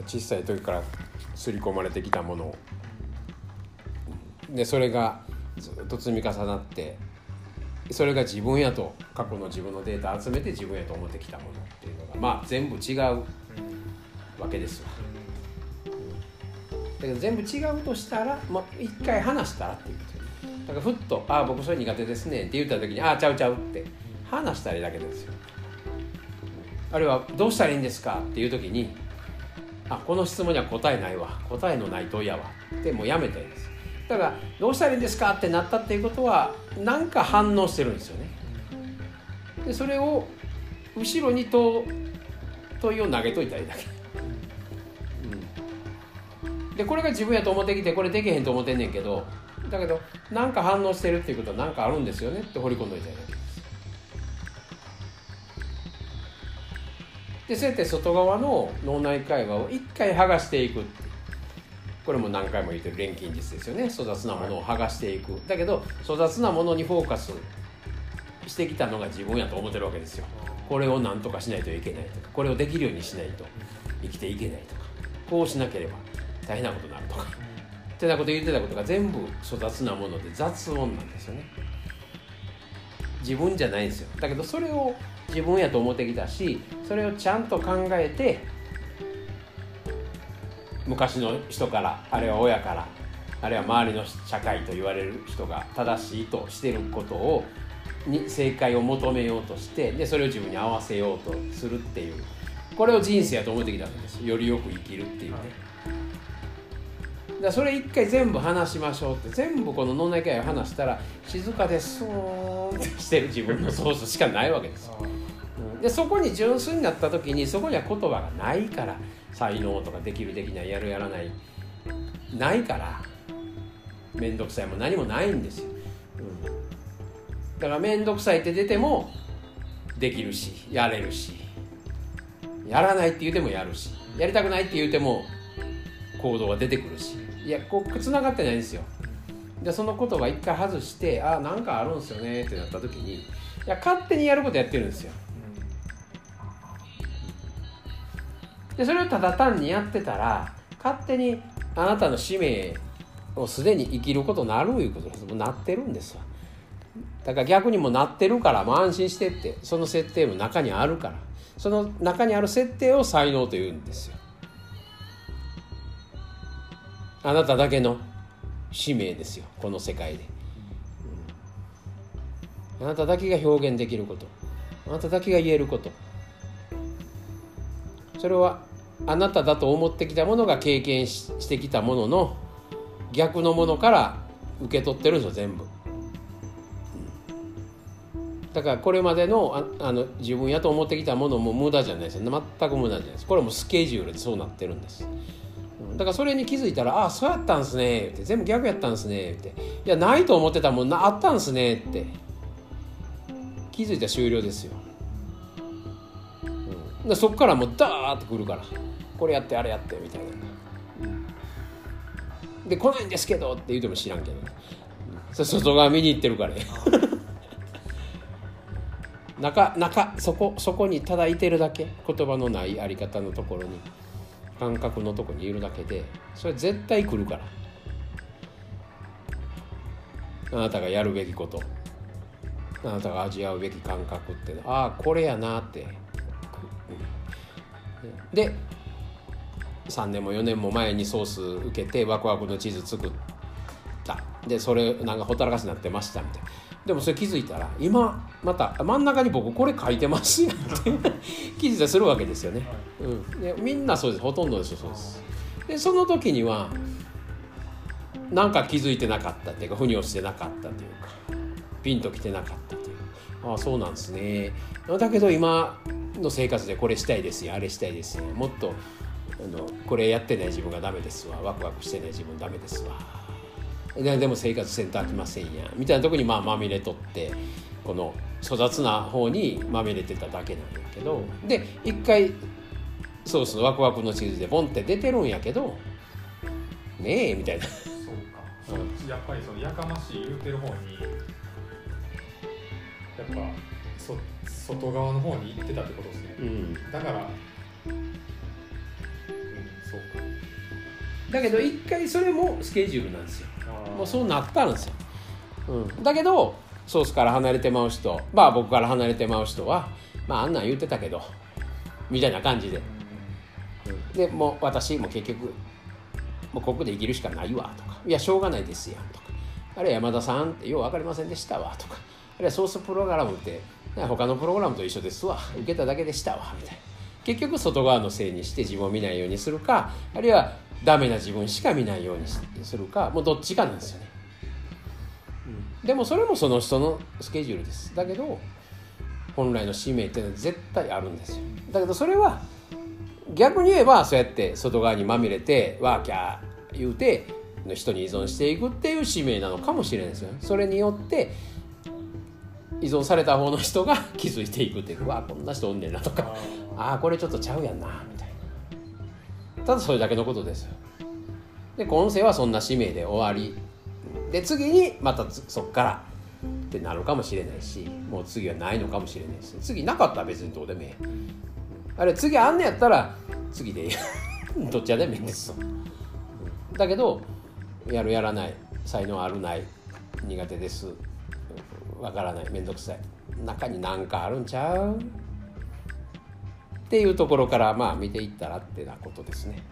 小さい時から刷り込まれてきたものを。でそれがずっと積み重なってそれが自分やと過去の自分のデータ集めて自分やと思ってきたものっていうのがまあ全部違うわけですわだけど全部違うとしたら、まあ、一回話したらっていうことだからふっと「ああ僕それ苦手ですね」って言った時に「ああちゃうちゃう」って話したらいいだけですよ。あるいは「どうしたらいいんですか?」っていう時に「あこの質問には答えないわ。答えのない問いやわ」ってもうやめたいです。だから「どうしたらいいんですか?」ってなったっていうことは何か反応してるんですよね。でそれを後ろに問問いを投げといたらいいだけ、うん、でこれが自分やと思ってきてこれできへんと思ってんねんけどだけど何か反応してるっていうことは何かあるんですよねって掘り込んどいたらいいだけ。でそうやって外側の脳内会話を一回剥がしていく。これも何回も言ってる錬金術ですよね。粗雑なものを剥がしていく。だけど粗雑なものにフォーカスしてきたのが自分やと思ってるわけですよ。これを何とかしないといけないとか。これをできるようにしないと。生きていけないとか。こうしなければ大変なことになるとか。ってなこと言ってたことが全部粗雑なもので雑音なんですよね。自分じゃないんですよ。だけどそれを自分やと思ってきたしそれをちゃんと考えて昔の人からあるいは親からあるいは周りの社会と言われる人が正しいとしてることをに正解を求めようとしてでそれを自分に合わせようとするっていう。これを人生やと思ってきたわけですよりよく生きるっていうね。だそれ一回全部話しましょうって全部この脳内会を話したら静かでスーンってしてる自分のソースしかないわけですよ。でそこに純粋になった時にそこには言葉がないから才能とかできるできないやるやらない。ないから面倒くさいも何もないんですよ、うん、だから面倒くさいって出てもできるしやれるしやらないって言うてもやるしやりたくないって言うても行動が出てくるしいやこうつながってないんですよ。でその言葉一回外してあなんかあるんですよねってなった時にいや勝手にやることやってるんですよ。でそれをただ単にやってたら勝手にあなたの使命をすでに生きることになるいうことです。もうなってるんですわだから逆にもなってるからもう安心してってその設定も中にあるから。その中にある設定を才能というんですよ。あなただけの使命ですよこの世界で、うん、あなただけが表現できること。あなただけが言えること。それはあなただと思ってきたものが経験してきたものの逆のものから受け取ってるんですよ全部。だからこれまでのああの自分やと思ってきたものも無駄じゃないです全く無駄じゃないです。これもスケジュールでそうなってるんです。だからそれに気づいたら「ああそうやったんすね」って「全部逆やったんすね」って「いやないと思ってたもんなあったんすね」って。気づいたら終了ですよ、うん、でそっからもうダーってくるから。これやってあれやってみたいな。で来ないんですけどって言うても知らんけど、そ外側見に行ってるから。中中そこそこにただいてるだけ。言葉のないあり方のところに。感覚のとこにいるだけでそれ絶対来るから。あなたがやるべきこと。あなたが味わうべき感覚ってああこれやなって。で3年も4年も前にソース受けてワクワクの地図作った。でそれなんかほったらかしになってましたみたいな。でもそれ気づいたら今また真ん中に僕これ書いてますよって 気づいたりするわけですよね、うん、でみんなそうです。ほとんどですそうです。でその時にはなんか気づいてなかったっていうか腑に落ちてなかったというかピンときてなかったというああそうなんですね。だけど今の生活でこれしたいですよ。あれしたいですよ。もっとあのこれやってない自分がダメですわ。ワクワクしてない自分ダメですわでも生活せんと飽きませんや。みたいなとこにまあまみれとってこの粗雑な方にまみれてただけなんやけど。で一回ソースのワクワクのチーズでボンって出てるんやけどねえみたいな。そうか、うん、やっぱりそのやかましい言うてる方にやっぱそ外側の方に行ってたってことですね、うん、だから、うん、そうか。だけど一回それもスケジュールなんですよもうそうなったんですよ、うん、だけどソースから離れてまう人まあ僕から離れてまう人はまああんなん言ってたけどみたいな感じで。でもう私も結局もうここで生きるしかないわとか。いやしょうがないですやんとか。あれ山田さんってよう分かりませんでしたわとか。あるいはソースプログラムって他のプログラムと一緒ですわ。受けただけでしたわみたいな。結局外側のせいにして自分を見ないようにするかあるいはダメな自分しか見ないようにするかもうどっちかなんですよね、うん。でもそれもその人のスケジュールです。だけど本来の使命っていうのは絶対あるんですよ。だけどそれは逆に言えばそうやって外側にまみれてワーキャー言うての人に依存していくっていう使命なのかもしれないですよね。それによって依存された方の人が気づいていくっていうわあこんな人おんねんなとか。ああこれちょっとちゃうやんなみたいなただそれだけのことですで今世はそんな使命で終わり。で次にまたそっから。ってなるかもしれないしもう次はないのかもしれないし。次なかったら別にどうでもいいあれ次あんねやったら次でいい。どっちでもいいんですだけどやるやらない。才能あるない。苦手です。わからない。面倒くさい。中に何かあるんちゃう？っていうところからまあ見ていったらってなことですね。